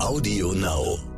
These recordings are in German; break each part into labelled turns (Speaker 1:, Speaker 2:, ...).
Speaker 1: Audio Now.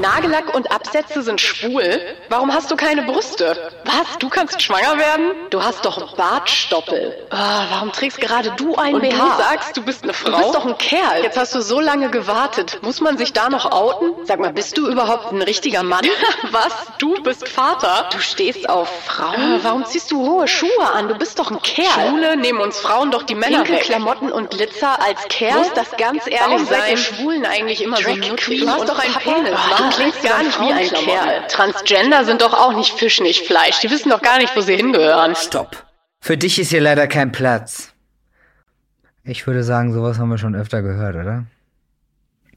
Speaker 2: Nagellack und Absätze sind schwul? Warum hast du keine Brüste? Was? Du kannst schwanger werden? Du hast doch Bartstoppel. Ah, warum trägst gerade du einen und BH? du sagst, du bist eine Frau? Du bist doch ein Kerl. Jetzt hast du so lange gewartet. Muss man sich da noch outen? Sag mal, bist du überhaupt ein richtiger Mann? Was? Du bist Vater? Du stehst auf Frauen? Ah, warum ziehst du hohe Schuhe an? Du bist doch ein Kerl. Schwule nehmen uns Frauen doch die Männer Pinke weg. Klamotten und Glitzer als Kerl? Muss das ganz ehrlich warum sein? Warum Schwulen eigentlich immer Drag so Queen? Du hast doch einen Penis, Mann klingst gar nicht wie ein Kerl. Transgender sind doch auch nicht Fisch, nicht Fleisch. Die wissen doch gar nicht, wo sie hingehören.
Speaker 3: Stopp. Für dich ist hier leider kein Platz. Ich würde sagen, sowas haben wir schon öfter gehört, oder?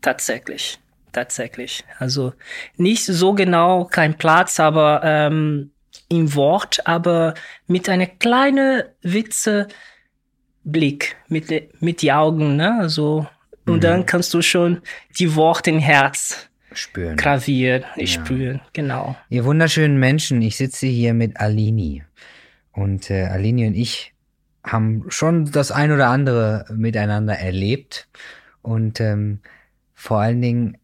Speaker 4: Tatsächlich. Tatsächlich. Also nicht so genau kein Platz, aber ähm, im Wort, aber mit einer kleinen Witze Blick, mit, mit die Augen, ne? Also, und mhm. dann kannst du schon die Worte im Herz
Speaker 3: spüren.
Speaker 4: Gravieren, ich ja. spüren, genau.
Speaker 3: Ihr wunderschönen Menschen, ich sitze hier mit Alini. Und äh, Alini und ich haben schon das ein oder andere miteinander erlebt. Und ähm, vor allen Dingen,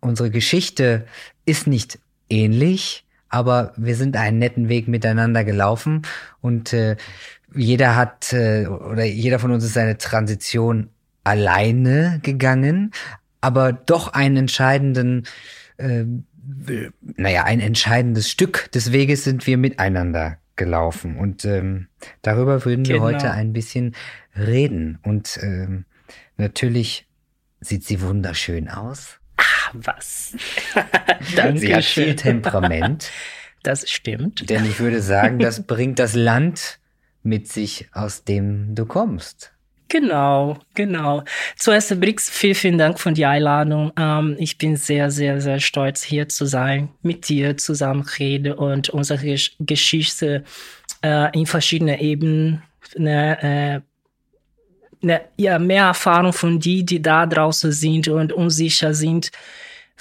Speaker 3: unsere Geschichte ist nicht ähnlich, aber wir sind einen netten Weg miteinander gelaufen. Und äh, jeder hat, äh, oder jeder von uns ist seine Transition alleine gegangen, aber doch einen entscheidenden, äh, naja, ein entscheidendes Stück des Weges sind wir miteinander gelaufen. Und ähm, darüber würden genau. wir heute ein bisschen reden. Und ähm, natürlich sieht sie wunderschön aus.
Speaker 4: Ach, was?
Speaker 3: Danke sie hat viel Temperament.
Speaker 4: Das stimmt.
Speaker 3: Denn ich würde sagen, das bringt das Land mit sich, aus dem du kommst.
Speaker 4: Genau, genau. Zuerst, Brix, vielen, vielen Dank für die Einladung. Ähm, ich bin sehr, sehr, sehr stolz, hier zu sein, mit dir zusammen reden und unsere Gesch Geschichte äh, in verschiedenen Ebenen, ne, äh, ne, ja, mehr Erfahrung von die, die da draußen sind und unsicher sind,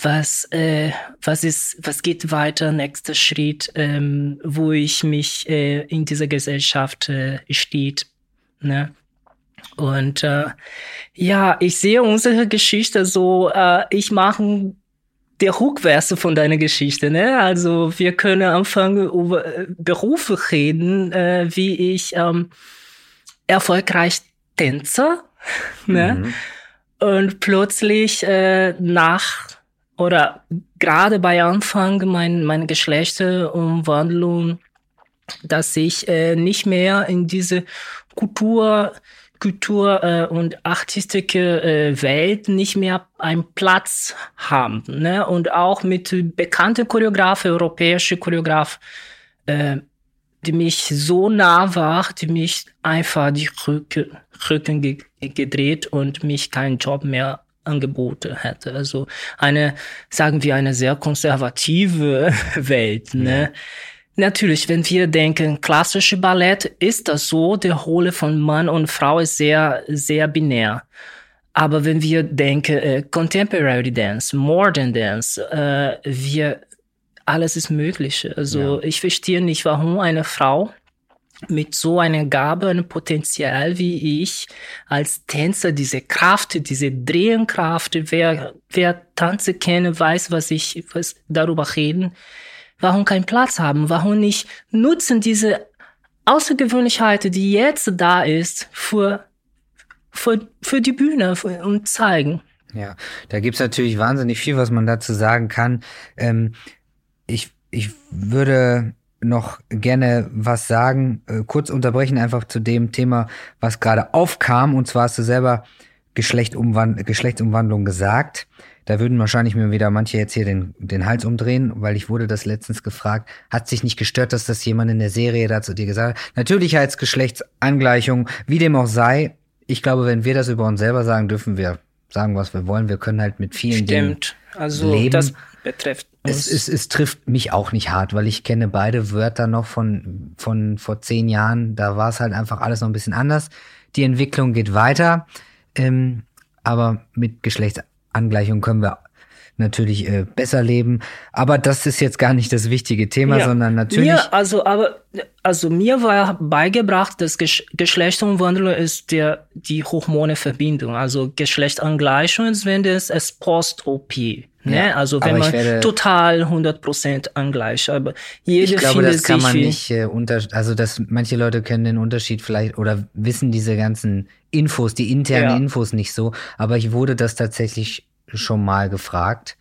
Speaker 4: was, äh, was ist, was geht weiter, nächster Schritt, ähm, wo ich mich äh, in dieser Gesellschaft äh, steht, ne? Und äh, ja, ich sehe unsere Geschichte so, äh, ich mache der Rückwärts von deiner Geschichte, ne? Also wir können anfangen über äh, Berufe reden, äh, wie ich ähm, erfolgreich Tänzer, ne? Mhm. Und plötzlich äh, nach oder gerade bei Anfang mein, meine Geschlechterumwandlung, dass ich äh, nicht mehr in diese Kultur Kultur äh, und artistische äh, Welt nicht mehr einen Platz haben. Ne? Und auch mit bekannten Choreografen, europäische Choreografen, äh, die mich so nah war, die mich einfach die Rücken, Rücken ge gedreht und mich keinen Job mehr angeboten hätte. Also eine, sagen wir, eine sehr konservative Welt. Ne? Ja. Natürlich, wenn wir denken, klassische Ballett, ist das so, der Rolle von Mann und Frau ist sehr, sehr binär. Aber wenn wir denken, äh, Contemporary Dance, Modern Dance, äh, wir, alles ist möglich. Also ja. ich verstehe nicht, warum eine Frau mit so einer Gabe, einem Potenzial wie ich als Tänzer, diese Kraft, diese Drehenkraft, wer, wer Tanze kennt, weiß, was ich was darüber reden Warum keinen Platz haben? Warum nicht nutzen diese Außergewöhnlichkeit, die jetzt da ist, für, für, für die Bühne und zeigen?
Speaker 3: Ja, da gibt's natürlich wahnsinnig viel, was man dazu sagen kann. Ähm, ich, ich würde noch gerne was sagen, äh, kurz unterbrechen einfach zu dem Thema, was gerade aufkam. Und zwar hast du selber Geschlechtumwand Geschlechtsumwandlung gesagt. Da würden wahrscheinlich mir wieder manche jetzt hier den, den Hals umdrehen, weil ich wurde das letztens gefragt. Hat sich nicht gestört, dass das jemand in der Serie dazu dir gesagt hat? Natürlich als Geschlechtsangleichung, wie dem auch sei. Ich glaube, wenn wir das über uns selber sagen, dürfen wir sagen, was wir wollen. Wir können halt mit vielen
Speaker 4: Stimmt.
Speaker 3: Dingen
Speaker 4: also
Speaker 3: leben.
Speaker 4: das betrifft.
Speaker 3: Es, es, es trifft mich auch nicht hart, weil ich kenne beide Wörter noch von, von vor zehn Jahren. Da war es halt einfach alles noch ein bisschen anders. Die Entwicklung geht weiter. Ähm, aber mit Geschlechtsangleichung können wir natürlich äh, besser leben. Aber das ist jetzt gar nicht das wichtige Thema,
Speaker 4: Ja.
Speaker 3: sondern natürlich.
Speaker 4: Mir, also, aber, also mir war beigebracht, dass Gesch Geschlechterumwandlung ist der, die Hormoneverbindung. Also Geschlechtangleichung ist, wenn das es Post-OP. Ne?
Speaker 3: Ja,
Speaker 4: also wenn man
Speaker 3: werde-
Speaker 4: total 100% angleicht. Aber jeder
Speaker 3: Ich glaube, das kann man nicht äh, unter, also dass manche Leute können den Unterschied vielleicht oder wissen diese ganzen Infos, die internen
Speaker 4: Ja.
Speaker 3: Infos nicht so. Aber ich wurde das tatsächlich schon mal gefragt.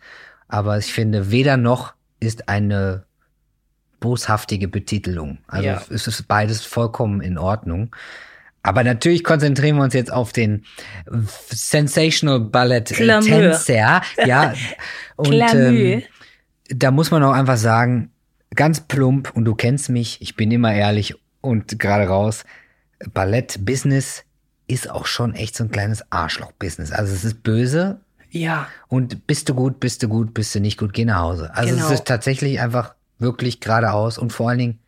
Speaker 3: Aber ich finde, weder noch ist eine boshaftige Betitelung. Also
Speaker 4: Ja.
Speaker 3: es ist beides vollkommen in Ordnung. Aber natürlich konzentrieren wir uns jetzt auf den Sensational Ballet äh,
Speaker 4: Glamour.
Speaker 3: Tänzer. Ja. Und ähm, da muss man auch einfach sagen, ganz plump, und du kennst mich, ich bin immer ehrlich und gerade raus, Ballett-Business ist auch schon echt so ein kleines Arschloch-Business. Also es ist böse
Speaker 4: ja,
Speaker 3: und bist du gut, bist du gut, bist du nicht gut, geh nach Hause. Also
Speaker 4: Genau.
Speaker 3: es ist tatsächlich einfach wirklich geradeaus und vor allen Dingen,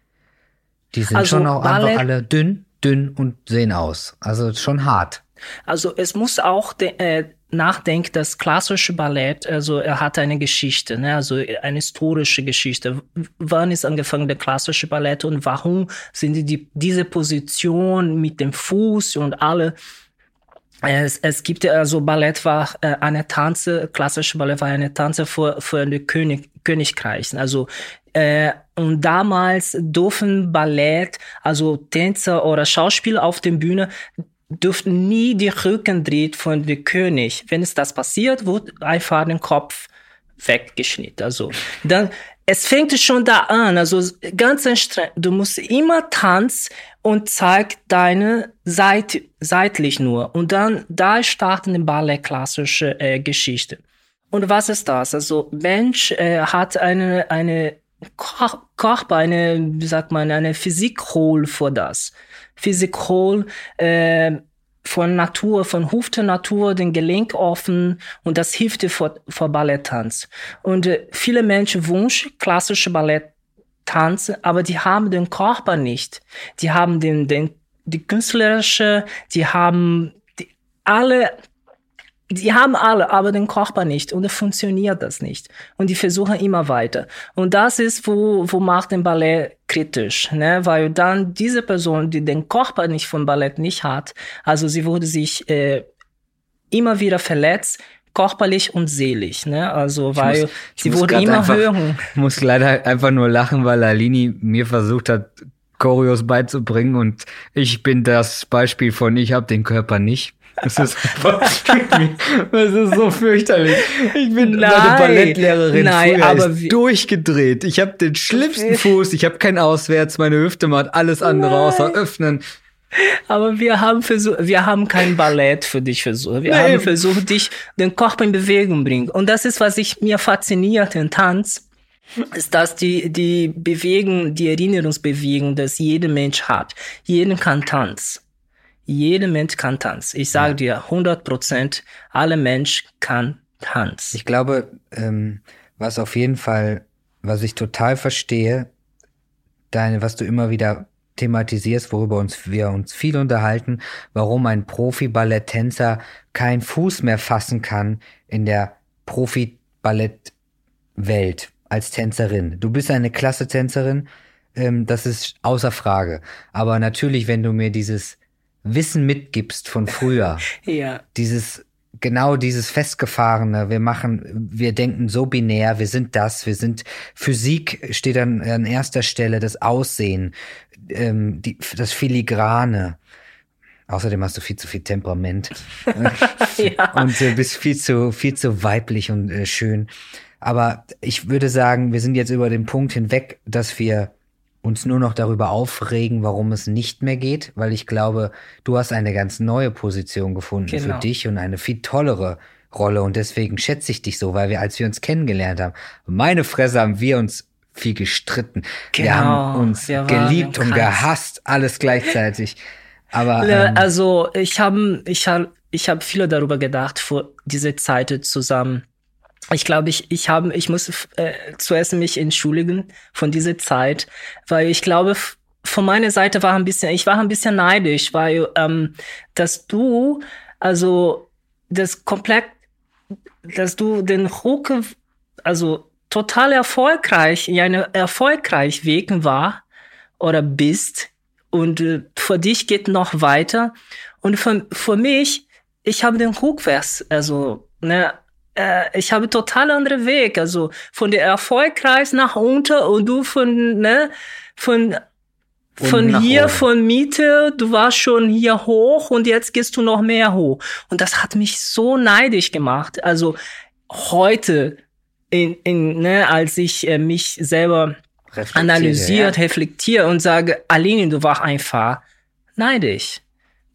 Speaker 3: die sind
Speaker 4: Also
Speaker 3: schon auch
Speaker 4: Ballett-
Speaker 3: einfach alle dünn, dünn und sehen aus. Also schon hart.
Speaker 4: Also es muss auch äh, nachdenken, das klassische Ballett, also er hat eine Geschichte, ne? also eine historische Geschichte. Wann ist angefangen der klassische Ballett und warum sind die, diese Position mit dem Fuß und alle es, es gibt ja also Ballett war äh, eine Tanze, klassische Ballett war eine Tanze für, für die König, Königreichen. Also äh, und damals dürfen Ballett, also Tänzer oder Schauspieler auf der Bühne dürften nie die Rücken dreht von dem König. Wenn es das passiert, wird einfach den Kopf weggeschnitten. Also dann, es fängt schon da an, also ganz anstrengend. Du musst immer tanzen und zeig deine Seite seitlich nur. Und dann, da starten die Ballett klassische äh, Geschichte. Und was ist das? Also Mensch äh, hat eine eine Körper, eine wie sagt man, eine Physikhol für das. Physikhol äh, von Natur, von Hufte Natur, den Gelenk offen und das hilft dir vor, vor Balletttanz. Und äh, viele Menschen wünschen klassische Balletttanz, aber die haben den Körper nicht. Die haben den, den die künstlerische, die haben die, alle die haben alle, aber den Körper nicht und es funktioniert das nicht. Und die versuchen immer weiter. Und das ist, wo, wo macht den Ballett kritisch, ne? Weil dann diese Person, die den Körper nicht vom Ballett nicht hat, also sie wurde sich äh, immer wieder verletzt, körperlich und seelisch, ne? Also weil
Speaker 3: muss- ich
Speaker 4: sie wurde immer
Speaker 3: einfach-
Speaker 4: höher.
Speaker 3: muss leider einfach nur lachen, weil Alini mir versucht hat, Choreos beizubringen und ich bin das Beispiel von ich habe den Körper nicht. Das ist einfach, das ist so fürchterlich. Ich bin
Speaker 4: Nein,
Speaker 3: meine Ballettlehrerin
Speaker 4: nein,
Speaker 3: früher
Speaker 4: aber
Speaker 3: ist durchgedreht. Ich habe den schlimmsten Fuß, ich habe keinen Auswärts, meine Hüfte macht alles andere außer öffnen.
Speaker 4: Aber wir haben versucht, wir haben kein Ballett für dich versucht. Wir
Speaker 3: Nee,
Speaker 4: haben versucht, dich den Körper in Bewegung bringen. Und das ist, was ich mir fasziniert in Tanz, ist, dass die, die Bewegung, die Erinnerungsbewegung, dass jeder Mensch hat. Jeder kann Tanz. Jeder Mensch kann Tanz. Ich sage dir, 100 Prozent, alle Mensch kann Tanz.
Speaker 3: Ich glaube, ähm, was auf jeden Fall, was ich total verstehe, deine, was du immer wieder thematisierst, worüber uns wir uns viel unterhalten, warum ein Profi-Balletttänzer keinen Fuß mehr fassen kann in der Profi-Ballett-Welt als Tänzerin. Du bist eine klasse Tänzerin, ähm, das ist außer Frage. Aber natürlich, wenn du mir dieses Wissen mitgibst von früher,
Speaker 4: Ja.
Speaker 3: dieses genau dieses festgefahrene, wir machen, wir denken so binär, wir sind das, wir sind Physik steht an, an erster Stelle, das Aussehen, ähm, die, das Filigrane. Außerdem hast du viel zu viel Temperament
Speaker 4: ja.
Speaker 3: und äh, bist viel zu viel zu weiblich und äh, schön. Aber ich würde sagen, wir sind jetzt über den Punkt hinweg, dass wir uns nur noch darüber aufregen, warum es nicht mehr geht, weil ich glaube, du hast eine ganz neue Position gefunden
Speaker 4: Genau.
Speaker 3: für dich und eine viel tollere Rolle und deswegen schätze ich dich so, weil wir, als wir uns kennengelernt haben, meine Fresse haben wir uns viel gestritten. wir
Speaker 4: Genau,
Speaker 3: haben uns
Speaker 4: wir
Speaker 3: geliebt und gehasst, alles gleichzeitig. Aber ähm,
Speaker 4: Also ich habe ich hab, ich hab viel darüber gedacht vor diese Zeit zusammen. Ich glaube, ich ich habe ich muss äh, zuerst mich entschuldigen von dieser Zeit, weil ich glaube von meiner Seite war ein bisschen ich war ein bisschen neidisch, weil ähm, dass du also das komplett dass du den Ruck, also total erfolgreich, in einem erfolgreich Weg war oder bist und äh, für dich geht noch weiter. Und für, für mich, ich habe den Rückwärts, also ne, äh, ich habe total andere Weg, also von der erfolgreich nach unter und du von ne von von hier, oben. von Miete, du warst schon hier hoch und jetzt gehst du noch mehr hoch. Und das hat mich so neidisch gemacht. Also heute, in, in, ne, als ich äh, mich selber analysiert, ja. reflektiere und sage, Aline, du warst einfach neidisch.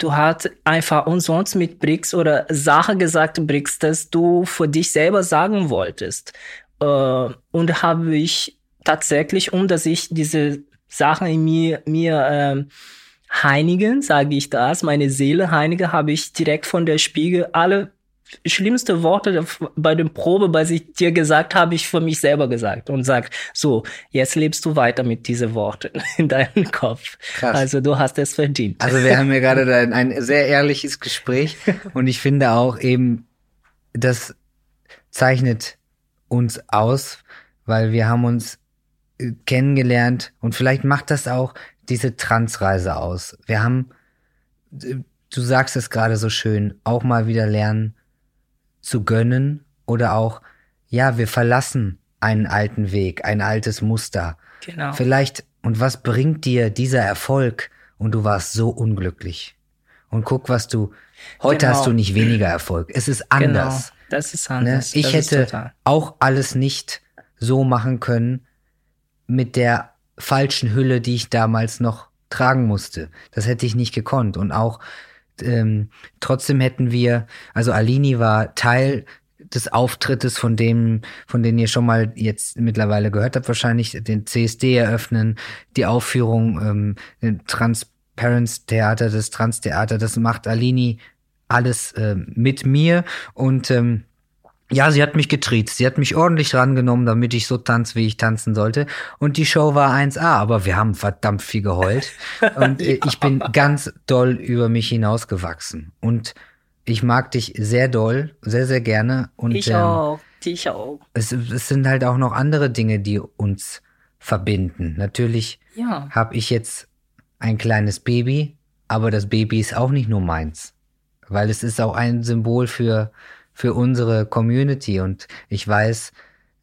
Speaker 4: Du hast einfach umsonst mit Bricks oder Sache gesagt, Bricks, dass du für dich selber sagen wolltest. Äh, und habe ich tatsächlich, um dass ich diese Sachen in mir, mir ähm, heinigen, sage ich das, meine Seele heinige, habe ich direkt von der Spiegel alle schlimmste Worte bei dem Probe, was ich dir gesagt habe, ich für mich selber gesagt und sag, so, jetzt lebst du weiter mit diesen Worten in deinem Kopf. Krass. Also du hast es verdient.
Speaker 3: Also wir haben ja gerade ein, ein sehr ehrliches Gespräch und ich finde auch eben, das zeichnet uns aus, weil wir haben uns kennengelernt und vielleicht macht das auch diese Transreise aus. Wir haben, du sagst es gerade so schön, auch mal wieder lernen zu gönnen oder auch, ja, wir verlassen einen alten Weg, ein altes Muster. Genau. Vielleicht, und was bringt dir dieser Erfolg und du warst so unglücklich? Und guck, was du, heute genau. hast du nicht weniger Erfolg. Es ist genau. anders.
Speaker 4: Genau. Das ist anders.
Speaker 3: Ne? Ich
Speaker 4: das
Speaker 3: hätte auch alles nicht so machen können, mit der falschen Hülle, die ich damals noch tragen musste. Das hätte ich nicht gekonnt. Und auch ähm, trotzdem hätten wir, also Alini war Teil des Auftrittes, von dem, von denen ihr schon mal jetzt mittlerweile gehört habt, wahrscheinlich den CSD eröffnen, die Aufführung, ähm, den Transparence Theater, das Trans-Theater, das macht Alini alles äh, mit mir und ähm, ja, sie hat mich getriezt. Sie hat mich ordentlich rangenommen, damit ich so tanze, wie ich tanzen sollte. Und die Show war 1A, aber wir haben verdammt viel geheult. Und äh, ich bin ganz doll über mich hinausgewachsen. Und ich mag dich sehr doll, sehr, sehr gerne. Und,
Speaker 4: ich ähm, auch, ich auch.
Speaker 3: Es, es sind halt auch noch andere Dinge, die uns verbinden. Natürlich ja. habe ich jetzt ein kleines Baby, aber das Baby ist auch nicht nur meins. Weil es ist auch ein Symbol für für unsere Community und ich weiß,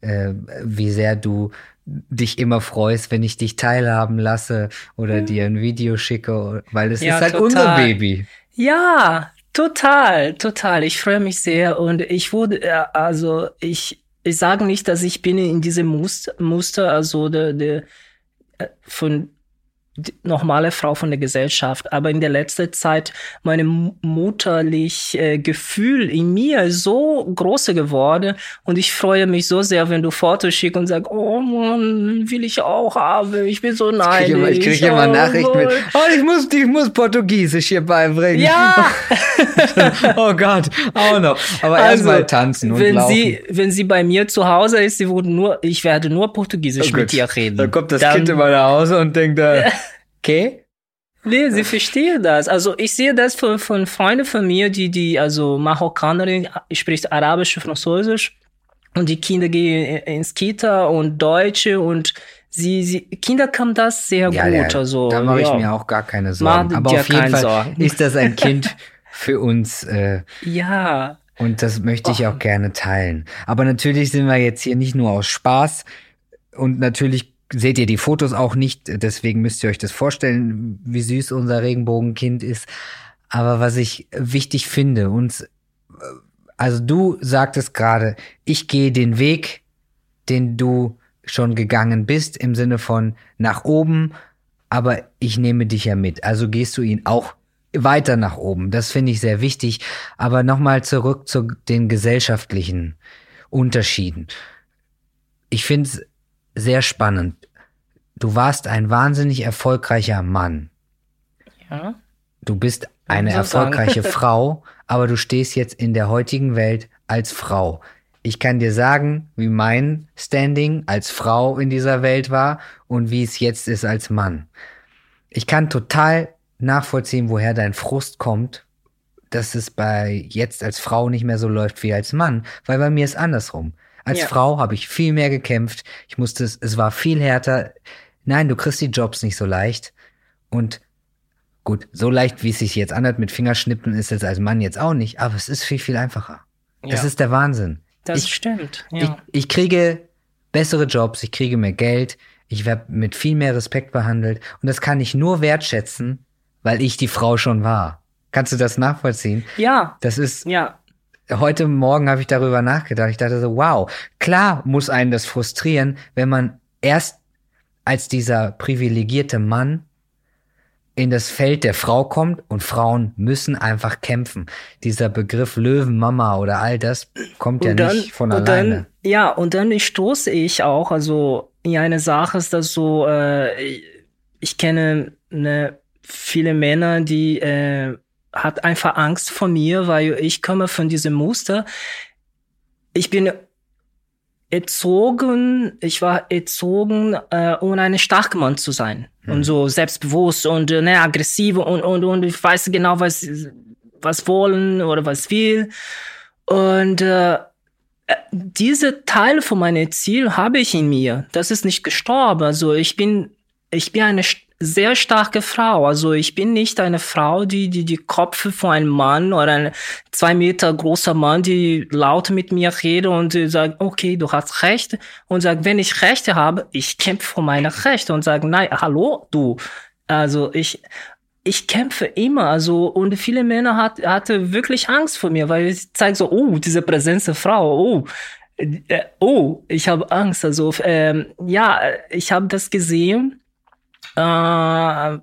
Speaker 3: äh, wie sehr du dich immer freust, wenn ich dich teilhaben lasse oder mhm. dir ein Video schicke, weil es ja, ist halt total. unser Baby.
Speaker 4: Ja, total, total. Ich freue mich sehr und ich wurde, äh, also ich, ich sage nicht, dass ich bin in diesem Muster, also der, der äh, von normale Frau von der Gesellschaft. Aber in der letzten Zeit meine mutterlich äh, Gefühl in mir so groß geworden und ich freue mich so sehr, wenn du Fotos schickst und sagst, oh Mann, will ich auch haben, ich bin so neidisch.
Speaker 3: Ich kriege immer, oh, Nachrichten mit, oh, ich muss, ich muss Portugiesisch hier beibringen.
Speaker 4: Ja!
Speaker 3: oh Gott, auch noch. Aber also, erstmal tanzen und
Speaker 4: wenn
Speaker 3: laufen.
Speaker 4: Sie, wenn sie bei mir zu Hause ist, sie wurde nur, ich werde nur Portugiesisch oh mit ihr reden.
Speaker 3: Dann kommt das Dann, Kind immer nach Hause und denkt, äh, Okay?
Speaker 4: Nee, sie verstehen das. Also ich sehe das von, von Freunden von mir, die, die, also Marokkanerin spricht Arabisch, Französisch und die Kinder gehen ins Kita und Deutsche und sie, sie Kinder kann das sehr ja, gut. Ja, also,
Speaker 3: da mache ja. ich mir auch gar keine Sorgen. Aber auf jeden Fall Sorgen. ist das ein Kind für uns. Äh,
Speaker 4: ja.
Speaker 3: Und das möchte ich auch gerne teilen. Aber natürlich sind wir jetzt hier nicht nur aus Spaß und natürlich seht ihr die Fotos auch nicht, deswegen müsst ihr euch das vorstellen, wie süß unser Regenbogenkind ist. Aber was ich wichtig finde, uns, also du sagtest gerade, ich gehe den Weg, den du schon gegangen bist, im Sinne von nach oben, aber ich nehme dich ja mit. Also gehst du ihn auch weiter nach oben. Das finde ich sehr wichtig. Aber nochmal zurück zu den gesellschaftlichen Unterschieden. Ich finde es sehr spannend. Du warst ein wahnsinnig erfolgreicher Mann.
Speaker 4: Ja.
Speaker 3: Du bist eine so erfolgreiche Frau, aber du stehst jetzt in der heutigen Welt als Frau. Ich kann dir sagen, wie mein Standing als Frau in dieser Welt war und wie es jetzt ist als Mann. Ich kann total nachvollziehen, woher dein Frust kommt, dass es bei jetzt als Frau nicht mehr so läuft wie als Mann, weil bei mir ist andersrum. Als
Speaker 4: Ja.
Speaker 3: Frau habe ich viel mehr gekämpft. Ich musste es, es war viel härter. Nein, du kriegst die Jobs nicht so leicht. Und gut, so leicht, wie es sich jetzt anhört mit Fingerschnippen, ist es als Mann jetzt auch nicht, aber es ist viel, viel einfacher. Das
Speaker 4: Ja.
Speaker 3: ist der Wahnsinn.
Speaker 4: Das
Speaker 3: ich,
Speaker 4: stimmt.
Speaker 3: ich,
Speaker 4: Ja.
Speaker 3: ich kriege bessere Jobs, ich kriege mehr Geld, ich werde mit viel mehr Respekt behandelt und das kann ich nur wertschätzen, weil ich die Frau schon war. Kannst du das nachvollziehen?
Speaker 4: ja.
Speaker 3: Das ist,
Speaker 4: Ja.
Speaker 3: Heute Morgen habe ich darüber nachgedacht. Ich dachte so, wow, klar muss einen das frustrieren, wenn man erst als dieser privilegierte Mann in das Feld der Frau kommt und Frauen müssen einfach kämpfen. Dieser Begriff Löwenmama oder all das kommt ja
Speaker 4: und dann,
Speaker 3: nicht von
Speaker 4: und
Speaker 3: alleine.
Speaker 4: Dann, ja, und dann stoße ich auch, also in eine Sache ist das so, äh, ich kenne ne, viele Männer, die äh, hat einfach Angst vor mir, weil ich komme von diesem Muster. Ich bin erzogen, ich war erzogen, äh, um ein starker Mann zu sein. Und so selbstbewusst und äh, ne, aggressiv und, und, und ich weiß genau, was, was wollen oder was will. Und äh, diese Teil von meinem Ziel habe ich in mir. Das ist nicht gestorben. Also ich bin, ich bin eine sehr starke Frau. Also ich bin nicht eine Frau, die die, die Kopf von einem Mann oder ein zwei Meter großer Mann, die laut mit mir redet und sagt, okay, du hast Recht. Und sagt, wenn ich Rechte habe, ich kämpfe für meine Rechte und sage, nein, hallo, du. Also ich, ich kämpfe immer, also und viele Männer hat, hatte wirklich Angst vor mir, weil ich zeige so, oh, diese Präsenz der Frau, oh, äh, oh, ich habe Angst. Also ähm, ja, ich habe das gesehen. Äh,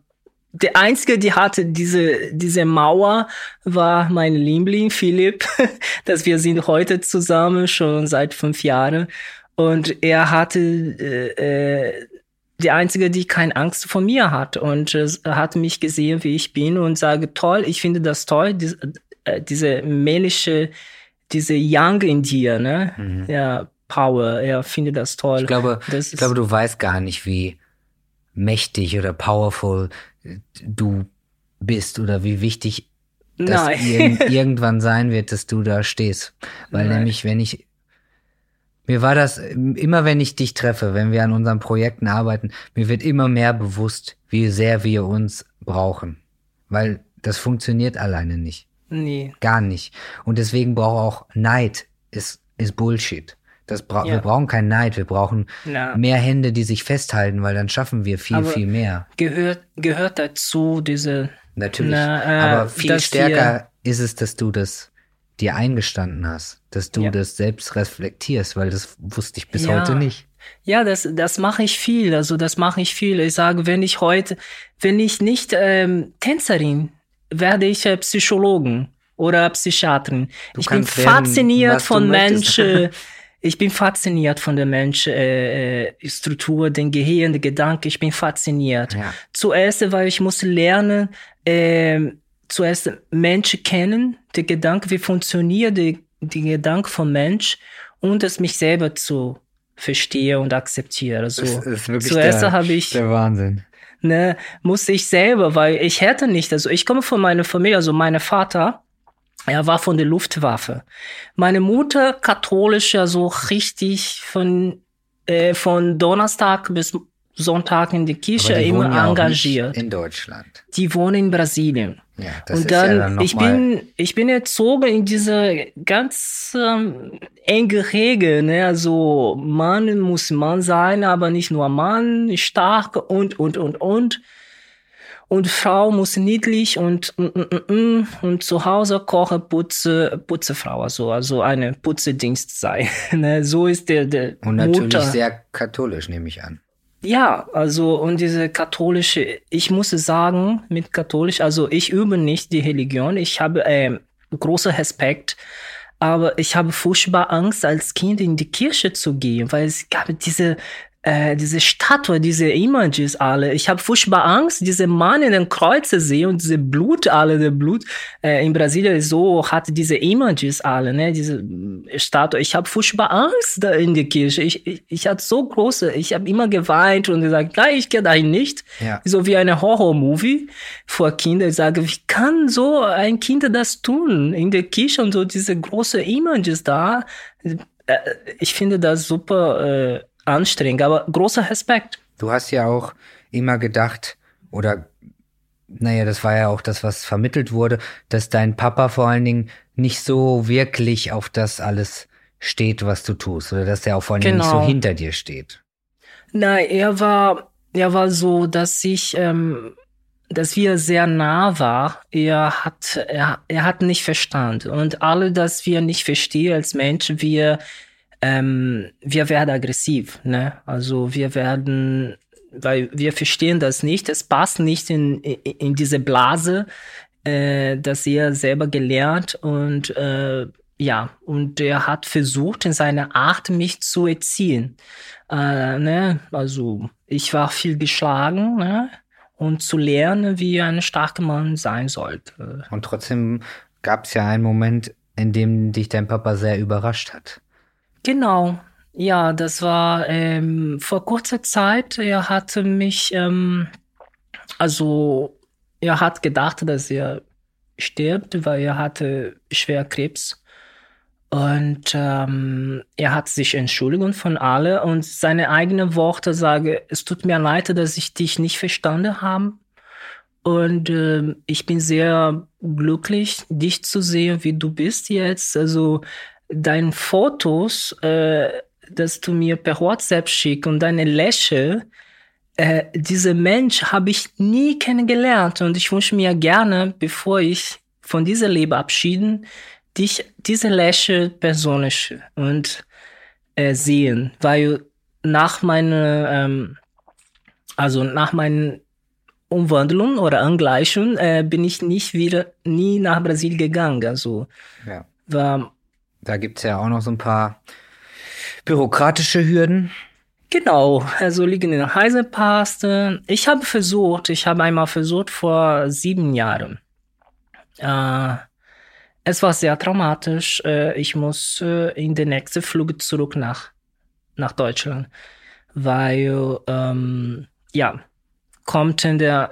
Speaker 4: der einzige, die hatte diese diese Mauer, war mein Liebling Philipp, dass wir sind heute zusammen schon seit fünf Jahren und er hatte äh, äh, die einzige, die keine Angst vor mir hat und äh, hat mich gesehen, wie ich bin und sage, toll, ich finde das toll, diese, äh, diese männliche, diese Young in dir, ne? Ja, Power, er findet das toll.
Speaker 3: Mhm. Ich glaube,
Speaker 4: das
Speaker 3: ich glaube, du weißt gar nicht, wie mächtig oder powerful du bist oder wie wichtig das irg irgendwann sein wird, dass du da stehst. Weil
Speaker 4: Nein.
Speaker 3: nämlich, wenn ich, mir war das, immer wenn ich dich treffe, wenn wir an unseren Projekten arbeiten, mir wird immer mehr bewusst, wie sehr wir uns brauchen. Weil das funktioniert alleine nicht.
Speaker 4: nee.
Speaker 3: Gar nicht. Und deswegen braucht auch Neid ist, ist Bullshit. Das bra
Speaker 4: Ja.
Speaker 3: Wir brauchen keinen Neid, wir brauchen
Speaker 4: Ja.
Speaker 3: mehr Hände, die sich festhalten, weil dann schaffen wir viel,
Speaker 4: Aber-
Speaker 3: viel mehr.
Speaker 4: Gehört, gehört dazu, diese,
Speaker 3: Natürlich.
Speaker 4: Na, äh,
Speaker 3: Aber viel stärker ist es, dass du das dir eingestanden hast, dass du
Speaker 4: Ja.
Speaker 3: das selbst reflektierst, weil das wusste ich bis
Speaker 4: Ja.
Speaker 3: heute nicht.
Speaker 4: Ja, das, das mache ich viel. Also das mache ich viel. Ich sage, wenn ich heute, wenn ich nicht ähm, Tänzerin, werde ich äh, Psychologen oder Psychiaterin.
Speaker 3: Du
Speaker 4: ich bin
Speaker 3: werden,
Speaker 4: fasziniert
Speaker 3: du
Speaker 4: von. Menschen. Ich bin fasziniert von der Mensch äh, äh, Struktur, den Gehirn, der Gedanke. Ich bin fasziniert.
Speaker 3: Ja.
Speaker 4: Zuerst, weil ich muss lernen, äh, zuerst Menschen kennen, der Gedanke, wie funktioniert der, der Gedanke vom Mensch und es mich selber zu verstehe und akzeptiere. Also,
Speaker 3: Das ist wirklich
Speaker 4: zuerst habe ich,
Speaker 3: der Wahnsinn.
Speaker 4: ne, musste ich selber, weil ich hätte nicht, also ich komme von meiner Familie, also mein Vater, er war von der Luftwaffe. Meine Mutter katholisch, also richtig von, äh, von Donnerstag bis Sonntag in die Kirche
Speaker 3: die
Speaker 4: immer
Speaker 3: ja
Speaker 4: engagiert.
Speaker 3: in Deutschland.
Speaker 4: Die wohnen in Brasilien.
Speaker 3: Ja, das
Speaker 4: und
Speaker 3: ist
Speaker 4: dann,
Speaker 3: ja dann
Speaker 4: ich bin, ich bin erzogen in diese ganz ähm, enge Regel, ne? Also Mann muss Mann sein, aber nicht nur Mann, stark und und und und. Und Frau muss niedlich und mm, mm, mm, mm, und zu Hause koche, putze, Putzefrau, also also eine Putzedienst sein. ne? So ist der der
Speaker 3: und natürlich
Speaker 4: Mutter.
Speaker 3: sehr katholisch, nehme ich an.
Speaker 4: Ja, also und diese katholische, ich muss sagen, mit katholisch, also ich übe nicht die Religion, ich habe ähm, großen Respekt, aber ich habe furchtbar Angst, als Kind in die Kirche zu gehen, weil es gab diese äh, diese Statue, diese Images alle. Ich habe furchtbar Angst, diese Mann in den Kreuze sehe und diese Blut alle, der Blut äh, in Brasilien so hat diese Images alle, ne, diese äh, Statue. Ich habe furchtbar Angst da in der Kirche. Ich, ich, ich hatte so große, ich habe immer geweint und gesagt, nein, ich gehe dahin nicht. Ja. So wie eine Horror-Movie vor Kindern. Ich sage, wie kann so ein Kind das tun in der Kirche und so diese große Images da? Äh, ich finde das super. Anstrengend, aber großer Respekt.
Speaker 3: Du hast ja auch immer gedacht, oder naja, das war ja auch das, was vermittelt wurde, dass dein Papa vor allen Dingen nicht so wirklich auf das alles steht, was du tust, oder dass er auch vor allen Dingen genau. nicht so genau. hinter dir steht.
Speaker 4: Nein, er war, er war so, dass ich, ähm, dass wir sehr nah war. Er hat, er, er hat nicht verstanden. Und alle, dass wir nicht verstehen als Menschen, wir ähm, wir werden aggressiv. Ne? Also wir werden, weil wir verstehen das nicht, es passt nicht in, in, diese Blase, äh, dass er selber gelernt und äh, ja, und er hat versucht, in seiner Art mich zu erziehen. Äh, ne? Also ich war viel geschlagen ne? und zu lernen, wie ein starker Mann sein sollte.
Speaker 3: Und trotzdem gab es ja einen Moment, in dem dich dein Papa sehr überrascht hat.
Speaker 4: Genau. Ja, das war ähm, vor kurzer Zeit. Er hatte mich, ähm, also er hat gedacht, dass er stirbt, weil er hatte schwer Krebs. Und ähm, er hat sich entschuldigt von alle und seine eigenen Worte sage, es tut mir leid, dass ich dich nicht verstanden habe. Und äh, ich bin sehr glücklich, dich zu sehen, wie du bist jetzt. Also deine Fotos, äh, dass du mir per WhatsApp schickst und deine Lächeln, äh, diese Mensch habe ich nie kennengelernt und ich wünsche mir gerne, bevor ich von dieser Leben abschieden, dich diese Lächeln persönlich und äh, sehen, weil nach meiner, ähm, also nach meinen Umwandlung oder Angleichung äh, bin ich nicht wieder nie nach Brasilien gegangen. Also ja. war
Speaker 3: da gibt's ja auch noch so ein paar bürokratische Hürden.
Speaker 4: Genau, also liegen in der Heisepaste. Ich habe versucht, ich habe einmal versucht vor sieben Jahren. Äh, es war sehr traumatisch. Äh, ich muss äh, in den nächsten Flug zurück nach, nach Deutschland, weil, ähm, ja, kommt in der,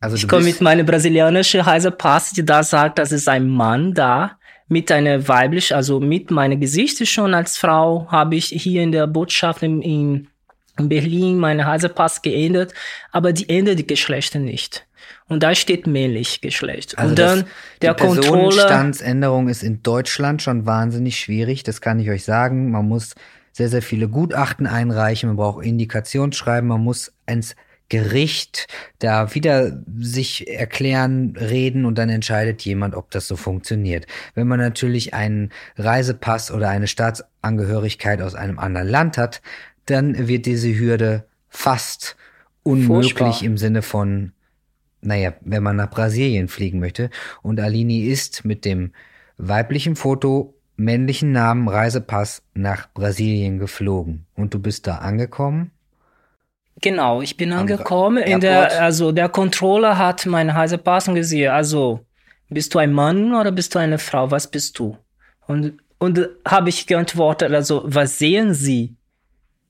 Speaker 4: also ich komme mit meiner brasilianischen Heisepass, die da sagt, das ist ein Mann da mit einer weiblich, also mit meinem Gesicht schon als Frau habe ich hier in der Botschaft in, in Berlin meine Reisepass geändert, aber die ändert die Geschlechter nicht. Und da steht männlich Geschlecht.
Speaker 3: Also
Speaker 4: und
Speaker 3: dann der die Personenstandsänderung ist in Deutschland schon wahnsinnig schwierig, das kann ich euch sagen. Man muss sehr, sehr viele Gutachten einreichen, man braucht Indikationsschreiben, man muss ins Gericht da wieder sich erklären, reden und dann entscheidet jemand, ob das so funktioniert. Wenn man natürlich einen Reisepass oder eine Staatsangehörigkeit aus einem anderen Land hat, dann wird diese Hürde fast unmöglich Furchtbar. im Sinne von, naja, wenn man nach Brasilien fliegen möchte. Und Alini ist mit dem weiblichen Foto, männlichen Namen, Reisepass nach Brasilien geflogen. Und du bist da angekommen
Speaker 4: Genau, ich bin angekommen. In der, also der Controller hat meine Reisepass gesehen. Also, bist du ein Mann oder bist du eine Frau? Was bist du? Und, und habe ich geantwortet, also, was sehen Sie?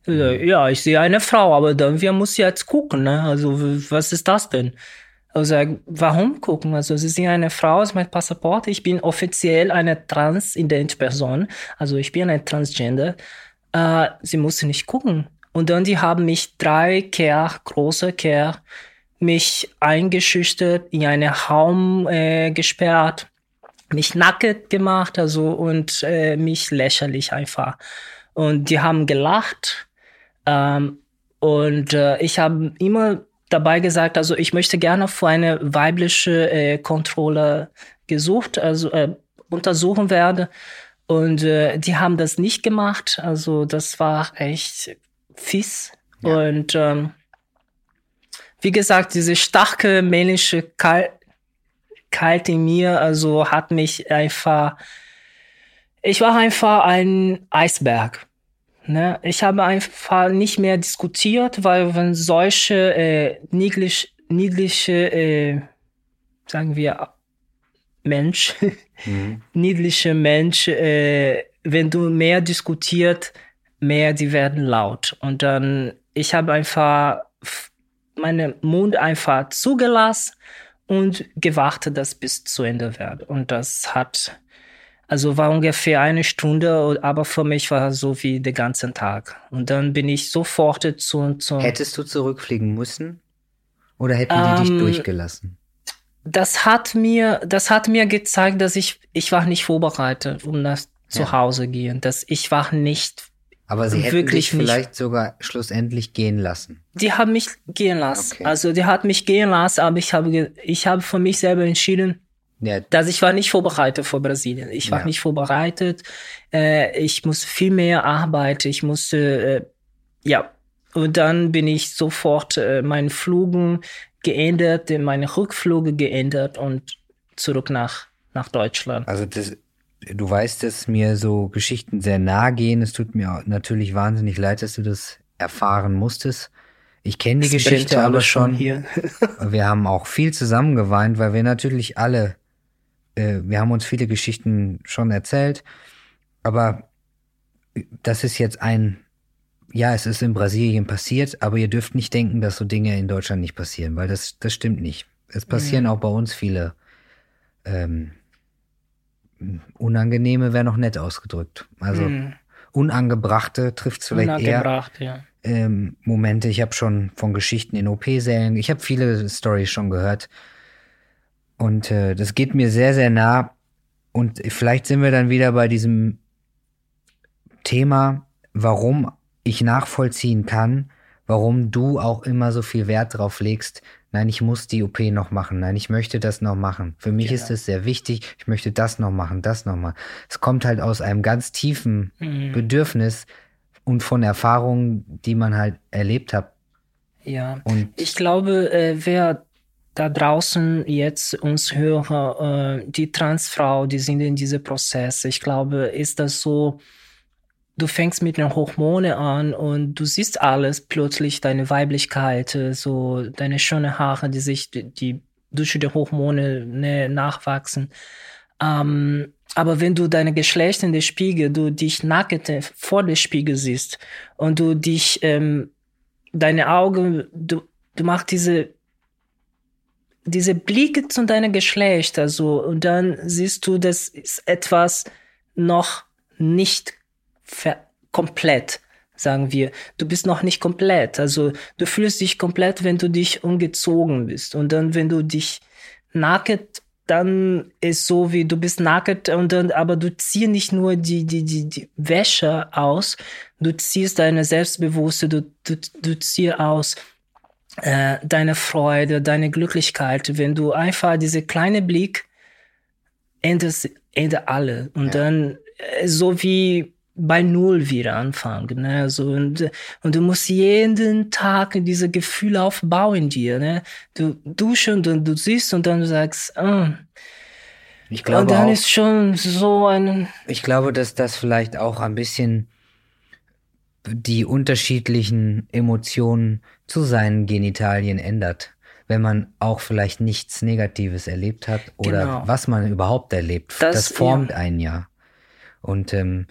Speaker 4: Mhm. Ja, ich sehe eine Frau, aber dann, wir müssen jetzt gucken, ne? Also, was ist das denn? Also, warum gucken? Also, Sie sind eine Frau, ist mein Passaport. Ich bin offiziell eine transident Person. Also, ich bin ein Transgender. Äh, Sie müssen nicht gucken. Und dann die haben mich drei Kerl, große Kerl, mich eingeschüchtert, in einen Raum äh, gesperrt, mich nackt gemacht, also und äh, mich lächerlich einfach. Und die haben gelacht. Ähm, und äh, ich habe immer dabei gesagt, also ich möchte gerne vor eine weibliche äh, Kontrolle gesucht, also äh, untersuchen werde. Und äh, die haben das nicht gemacht. Also das war echt fies. Ja. Und ähm, wie gesagt, diese starke männliche Kalt, Kalt in mir, also hat mich einfach, ich war einfach ein Eisberg. Ne? Ich habe einfach nicht mehr diskutiert, weil wenn solche äh, niedlich, niedliche, äh, sagen wir, Mensch, mhm. niedliche Mensch, äh, wenn du mehr diskutiert, mehr die werden laut. Und dann, ich habe einfach meinen Mund einfach zugelassen und gewartet, dass bis zu Ende wird. Und das hat also war ungefähr eine Stunde, aber für mich war so wie den ganzen Tag. Und dann bin ich sofort zu. zu
Speaker 3: Hättest du zurückfliegen müssen? Oder hätten die ähm, dich durchgelassen?
Speaker 4: Das hat mir, das hat mir gezeigt, dass ich, ich war nicht vorbereitet, um das ja. zu Hause gehen. Dass ich war nicht.
Speaker 3: Aber sie hätten dich vielleicht nicht. sogar schlussendlich gehen lassen.
Speaker 4: Die haben mich gehen lassen. Okay. Also die hat mich gehen lassen, aber ich habe, ich habe für mich selber entschieden, ja. Dass ich war nicht vorbereitet vor Brasilien. Ich war ja. nicht vorbereitet. Äh, ich muss viel mehr arbeiten. Ich musste, äh, ja. Und dann bin ich sofort äh, meinen Flügen geändert, meine Rückflüge geändert und zurück nach, nach Deutschland.
Speaker 3: Also das, du weißt, dass mir so Geschichten sehr nahe gehen. Es tut mir natürlich wahnsinnig leid, dass du das erfahren musstest. Ich kenne die das Geschichte aber schon. Hier. wir haben auch viel zusammen geweint, weil wir natürlich alle äh, wir haben uns viele Geschichten schon erzählt, aber das ist jetzt ein, ja, es ist in Brasilien passiert, aber ihr dürft nicht denken, dass so Dinge in Deutschland nicht passieren, weil das, das stimmt nicht. Es passieren mhm. auch bei uns viele ähm, unangenehme, wäre noch nett ausgedrückt. Also mhm. unangebrachte trifft es vielleicht eher. Ja. Ähm, Momente, ich habe schon von Geschichten in OP-Sälen, ich habe viele Stories schon gehört, und äh, das geht mir sehr, sehr nah. Und vielleicht sind wir dann wieder bei diesem Thema, warum ich nachvollziehen kann, warum du auch immer so viel Wert drauf legst. Nein, ich muss die OP noch machen. Nein, ich möchte das noch machen. Für mich genau. ist es sehr wichtig. Ich möchte das noch machen, das noch mal. Es kommt halt aus einem ganz tiefen mhm. Bedürfnis und von Erfahrungen, die man halt erlebt hat.
Speaker 4: Ja. Und ich glaube, äh, wer da draußen jetzt uns hören, äh, die Transfrau, die sind in diese Prozesse. Ich glaube, ist das so, du fängst mit den Hormone an und du siehst alles plötzlich, deine Weiblichkeit, äh, so deine schönen Haare, die sich, die, durch die Hormone ne, nachwachsen. Ähm, aber wenn du deine Geschlecht in der Spiegel, du dich nackt vor der Spiegel siehst und du dich, ähm, deine Augen, du, du machst diese diese Blicke zu deinem Geschlecht, also, und dann siehst du, das ist etwas noch nicht komplett, sagen wir. Du bist noch nicht komplett. Also, du fühlst dich komplett, wenn du dich umgezogen bist. Und dann, wenn du dich nackt, dann ist so wie du bist nackt und dann, aber du ziehst nicht nur die, die, die, die Wäsche aus, du ziehst deine Selbstbewusste, du, du, du ziehst aus äh, deine Freude, deine Glücklichkeit, wenn du einfach diese kleine Blick ändert, ändert alle und ja. dann äh, so wie bei Null wieder anfangen. Ne? So, und, und du musst jeden Tag diese Gefühle aufbauen in dir. Ne? Du duschen und du siehst und dann du sagst, oh. ich glaube und dann auch, ist schon so ein.
Speaker 3: Ich glaube, dass das vielleicht auch ein bisschen die unterschiedlichen Emotionen zu seinen Genitalien ändert, wenn man auch vielleicht nichts Negatives erlebt hat oder genau. was man überhaupt erlebt. Das, das formt ja. einen ja. Und ähm,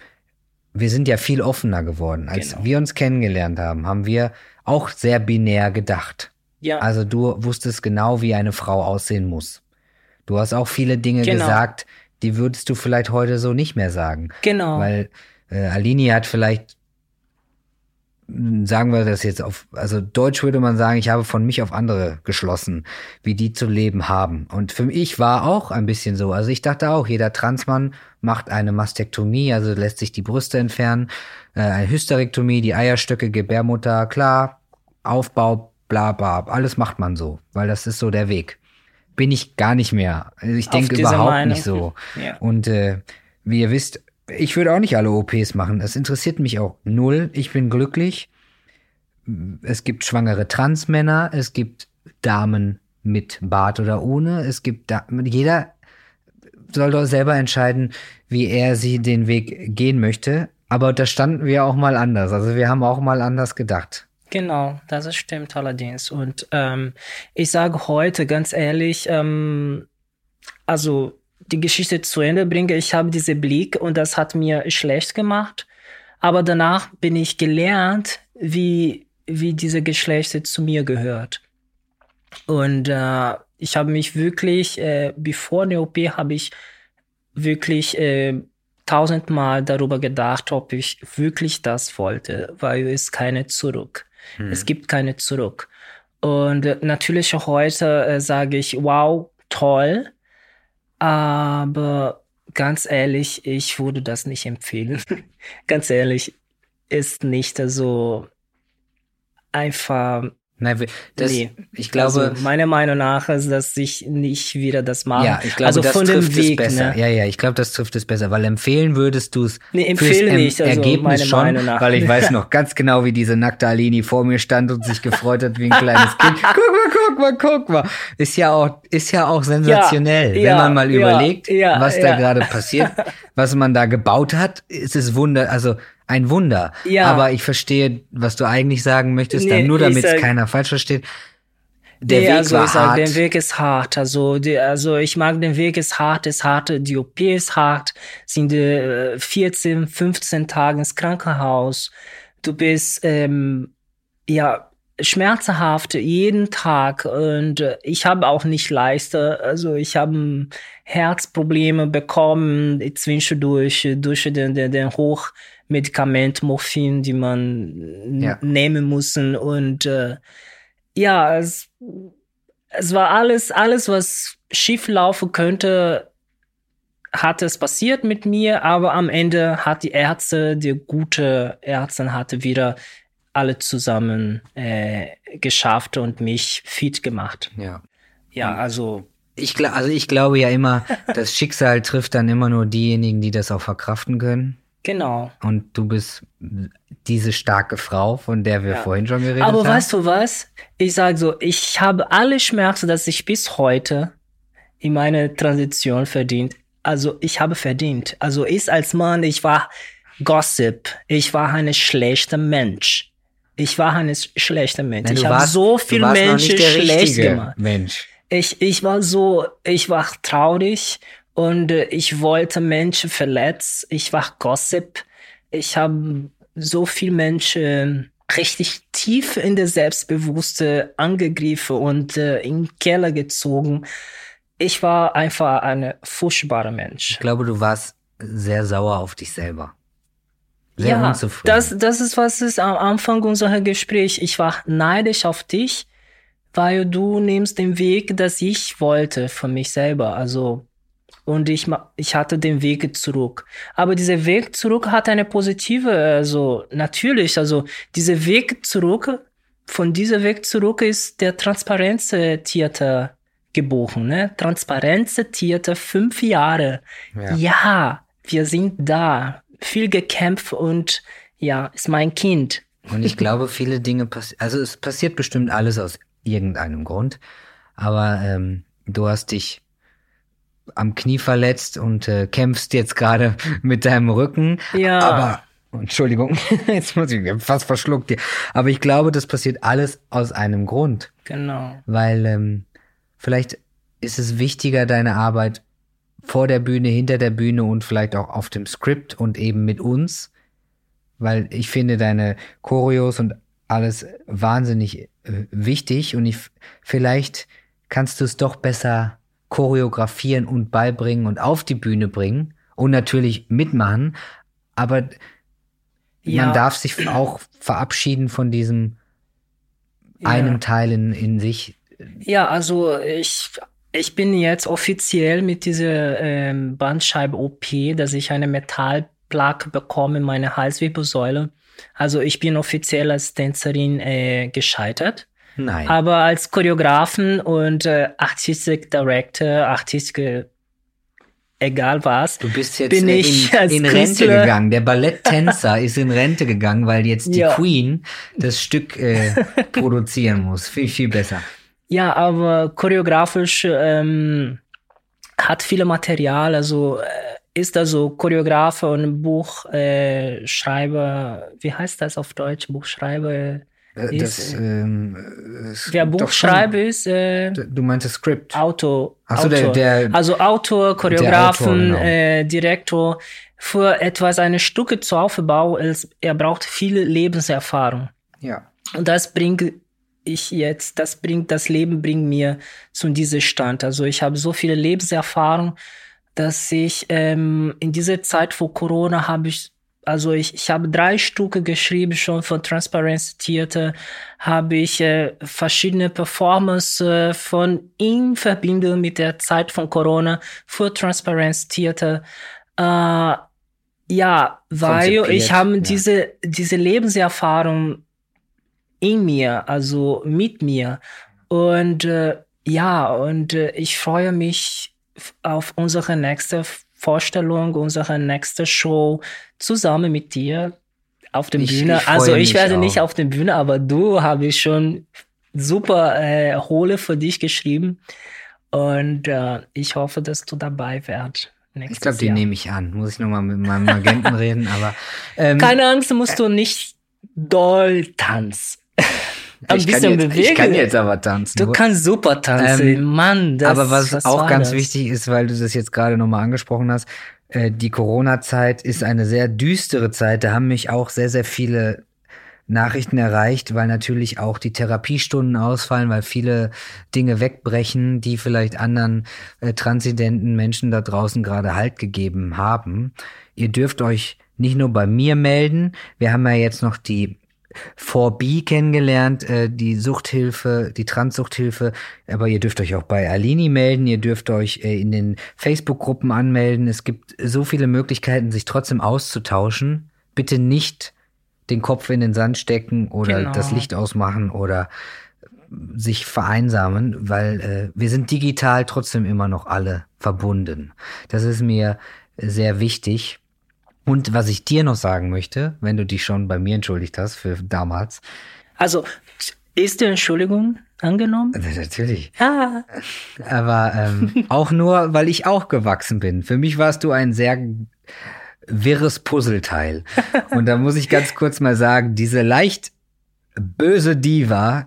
Speaker 3: wir sind ja viel offener geworden. Als genau. wir uns kennengelernt haben, haben wir auch sehr binär gedacht. Ja. Also du wusstest genau, wie eine Frau aussehen muss. Du hast auch viele Dinge genau. gesagt, die würdest du vielleicht heute so nicht mehr sagen.
Speaker 4: Genau.
Speaker 3: Weil äh, Alini hat vielleicht sagen wir das jetzt auf, also Deutsch würde man sagen, ich habe von mich auf andere geschlossen, wie die zu leben haben. Und für mich war auch ein bisschen so. Also ich dachte auch, jeder Transmann macht eine Mastektomie, also lässt sich die Brüste entfernen, äh, eine Hysterektomie, die Eierstöcke, Gebärmutter, klar, Aufbau, bla bla, alles macht man so, weil das ist so der Weg. Bin ich gar nicht mehr. Also ich denke überhaupt Meinung. nicht so. Ja. Und äh, wie ihr wisst, ich würde auch nicht alle OPs machen. Das interessiert mich auch null. Ich bin glücklich. Es gibt schwangere Transmänner, es gibt Damen mit Bart oder ohne. Es gibt da jeder soll doch selber entscheiden, wie er sie den Weg gehen möchte. Aber da standen wir auch mal anders. Also wir haben auch mal anders gedacht.
Speaker 4: Genau, das stimmt allerdings. Und ähm, ich sage heute ganz ehrlich, ähm, also die Geschichte zu Ende bringe, ich habe diese Blick und das hat mir schlecht gemacht. Aber danach bin ich gelernt, wie, wie diese Geschlechter zu mir gehört. Und äh, ich habe mich wirklich, äh, bevor der OP, habe ich wirklich äh, tausendmal darüber gedacht, ob ich wirklich das wollte, weil es keine Zurück. Hm. Es gibt keine Zurück. Und äh, natürlich heute äh, sage ich, wow, toll. Aber ganz ehrlich, ich würde das nicht empfehlen. ganz ehrlich, ist nicht so einfach
Speaker 3: Nein, das, nee. ich glaube.
Speaker 4: Also meiner Meinung nach ist, dass ich nicht wieder das mache.
Speaker 3: Ja, ich glaube, also das von trifft Weg, es besser. Ne? Ja, ja, ich glaube, das trifft es besser, weil empfehlen würdest du es.
Speaker 4: Nee, empfehle nicht.
Speaker 3: Also Ergebnis schon, weil ich weiß noch ganz genau, wie diese nackte Alini vor mir stand und sich gefreut hat wie ein kleines Kind. Guck mal, guck mal, guck mal. Ist ja auch, ist ja auch sensationell, ja, wenn man mal ja, überlegt, ja, was da gerade passiert, was man da gebaut hat. Ist es Wunder, also ein Wunder. Ja. Aber ich verstehe, was du eigentlich sagen möchtest, nee, dann nur damit es keiner falsch versteht.
Speaker 4: Der nee, Weg also war ich hart. Sag, der Weg ist hart. Also, die, also ich mag den Weg ist hart, ist hart, die OP ist hart, sind äh, 14, 15 Tage ins Krankenhaus. Du bist ähm, ja schmerzhaft jeden Tag und äh, ich habe auch nicht leichter. Also ich habe Herzprobleme bekommen zwischendurch durch den, den, den Hoch Medikament, Morphin, die man ja. nehmen mussten. Und äh, ja, es, es war alles, alles, was schief laufen könnte, hat es passiert mit mir, aber am Ende hat die Ärzte, die gute Ärzte hatte wieder alle zusammen äh, geschafft und mich fit gemacht.
Speaker 3: Ja.
Speaker 4: Ja, also.
Speaker 3: Ich, also ich glaube ja immer, das Schicksal trifft dann immer nur diejenigen, die das auch verkraften können.
Speaker 4: Genau.
Speaker 3: Und du bist diese starke Frau, von der wir ja. vorhin schon geredet
Speaker 4: Aber
Speaker 3: haben.
Speaker 4: Aber weißt du was? Ich sage so, ich habe alle Schmerzen, dass ich bis heute in meine Transition verdient. Also ich habe verdient. Also ich als Mann, ich war Gossip. Ich war ein schlechter Mensch. Ich war ein schlechter Mensch.
Speaker 3: Nein,
Speaker 4: ich habe so viel Menschen schlecht gemacht.
Speaker 3: Mensch.
Speaker 4: Ich, ich war so, ich war traurig und äh, ich wollte Menschen verletzen. Ich war Gossip. Ich habe so viel Menschen richtig tief in der Selbstbewusste angegriffen und äh, in den Keller gezogen. Ich war einfach ein furchtbarer Mensch.
Speaker 3: Ich glaube, du warst sehr sauer auf dich selber. Sehr
Speaker 4: ja,
Speaker 3: unzufrieden.
Speaker 4: Das, das ist, was ist am Anfang unserer Gespräch. Ich war neidisch auf dich, weil du nimmst den Weg, das ich wollte von mich selber. Also und ich, ich hatte den Weg zurück. Aber dieser Weg zurück hat eine positive, also natürlich, also dieser Weg zurück, von dieser Weg zurück ist der Transparenz-Theater geboren, ne? Transparenz-Theater, fünf Jahre. Ja. ja, wir sind da, viel gekämpft und ja, ist mein Kind.
Speaker 3: Und ich glaube, viele Dinge passieren, also es passiert bestimmt alles aus irgendeinem Grund, aber ähm, du hast dich am Knie verletzt und äh, kämpfst jetzt gerade mit deinem Rücken.
Speaker 4: Ja.
Speaker 3: Aber Entschuldigung, jetzt muss ich fast verschluckt hier. Aber ich glaube, das passiert alles aus einem Grund.
Speaker 4: Genau.
Speaker 3: Weil ähm, vielleicht ist es wichtiger, deine Arbeit vor der Bühne, hinter der Bühne und vielleicht auch auf dem Skript und eben mit uns. Weil ich finde deine Choreos und alles wahnsinnig wichtig und ich vielleicht kannst du es doch besser choreografieren und beibringen und auf die Bühne bringen und natürlich mitmachen. Aber ja. man darf sich auch verabschieden von diesem ja. einem Teil in, in sich.
Speaker 4: Ja, also ich, ich bin jetzt offiziell mit dieser ähm, Bandscheibe-OP, dass ich eine Metallplaque bekomme in meine Halswirbelsäule. Also ich bin offiziell als Tänzerin äh, gescheitert.
Speaker 3: Nein.
Speaker 4: Aber als Choreografen und äh, Artistic Director, Artistic egal was.
Speaker 3: Du bist jetzt bin ich in, in Rente gegangen. Der Balletttänzer ist in Rente gegangen, weil jetzt die ja. Queen das Stück äh, produzieren muss. Viel, viel besser.
Speaker 4: Ja, aber choreografisch ähm, hat viele Material. Also äh, ist also Choreografe und Buchschreiber, äh, wie heißt das auf Deutsch? Buchschreiber.
Speaker 3: Äh,
Speaker 4: ist,
Speaker 3: das, ähm,
Speaker 4: wer Buchschreiber ist, äh,
Speaker 3: du meinst das Script.
Speaker 4: Autor.
Speaker 3: Achso, der, der,
Speaker 4: also Autor, Choreografen,
Speaker 3: Autor, genau.
Speaker 4: äh, Direktor. Für etwas eine Stücke zu aufbauen, er braucht viel Lebenserfahrung.
Speaker 3: Ja.
Speaker 4: Und das bringt ich jetzt, das bringt, das Leben bringt mir zu diesem Stand. Also ich habe so viele Lebenserfahrung, dass ich ähm, in dieser Zeit vor Corona habe ich, also ich, ich habe drei Stücke geschrieben schon von Transparency Theater, habe ich äh, verschiedene Performances äh, von in Verbindung mit der Zeit von Corona für Transparency Theater. Äh, ja, weil ich habe ja. diese, diese Lebenserfahrung in mir, also mit mir. Und äh, ja, und äh, ich freue mich auf unsere nächste Vorstellung, unsere nächste Show zusammen mit dir auf der Bühne. Ich also ich werde auch. nicht auf der Bühne, aber du habe ich schon super äh, Hole für dich geschrieben. Und äh, ich hoffe, dass du dabei wärst.
Speaker 3: Ich glaube, die nehme ich an. Muss ich nochmal mit meinem Agenten reden, aber. Ähm,
Speaker 4: Keine Angst, musst du nicht doll tanzen.
Speaker 3: Ein ich bisschen kann jetzt, bewegen. Ich kann jetzt aber tanzen.
Speaker 4: Du kannst super tanzen, ähm, Mann. Das,
Speaker 3: aber was,
Speaker 4: was
Speaker 3: auch ganz
Speaker 4: das?
Speaker 3: wichtig ist, weil du das jetzt gerade nochmal angesprochen hast, äh, die Corona-Zeit ist eine sehr düstere Zeit. Da haben mich auch sehr, sehr viele Nachrichten erreicht, weil natürlich auch die Therapiestunden ausfallen, weil viele Dinge wegbrechen, die vielleicht anderen äh, transidenten Menschen da draußen gerade Halt gegeben haben. Ihr dürft euch nicht nur bei mir melden. Wir haben ja jetzt noch die 4B kennengelernt, äh, die Suchthilfe, die Transsuchthilfe. Aber ihr dürft euch auch bei Alini melden, ihr dürft euch äh, in den Facebook-Gruppen anmelden. Es gibt so viele Möglichkeiten, sich trotzdem auszutauschen. Bitte nicht den Kopf in den Sand stecken oder genau. das Licht ausmachen oder sich vereinsamen, weil äh, wir sind digital trotzdem immer noch alle verbunden. Das ist mir sehr wichtig. Und was ich dir noch sagen möchte, wenn du dich schon bei mir entschuldigt hast für damals.
Speaker 4: Also, ist die Entschuldigung angenommen?
Speaker 3: Natürlich.
Speaker 4: Ja.
Speaker 3: Aber ähm, auch nur, weil ich auch gewachsen bin. Für mich warst du ein sehr wirres Puzzleteil. Und da muss ich ganz kurz mal sagen, diese leicht böse Diva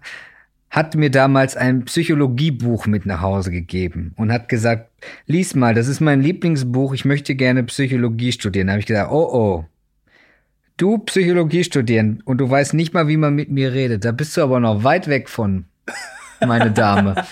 Speaker 3: hat mir damals ein Psychologiebuch mit nach Hause gegeben und hat gesagt, lies mal, das ist mein Lieblingsbuch, ich möchte gerne Psychologie studieren. Da habe ich gesagt, oh oh, du Psychologie studieren und du weißt nicht mal, wie man mit mir redet, da bist du aber noch weit weg von, meine Dame.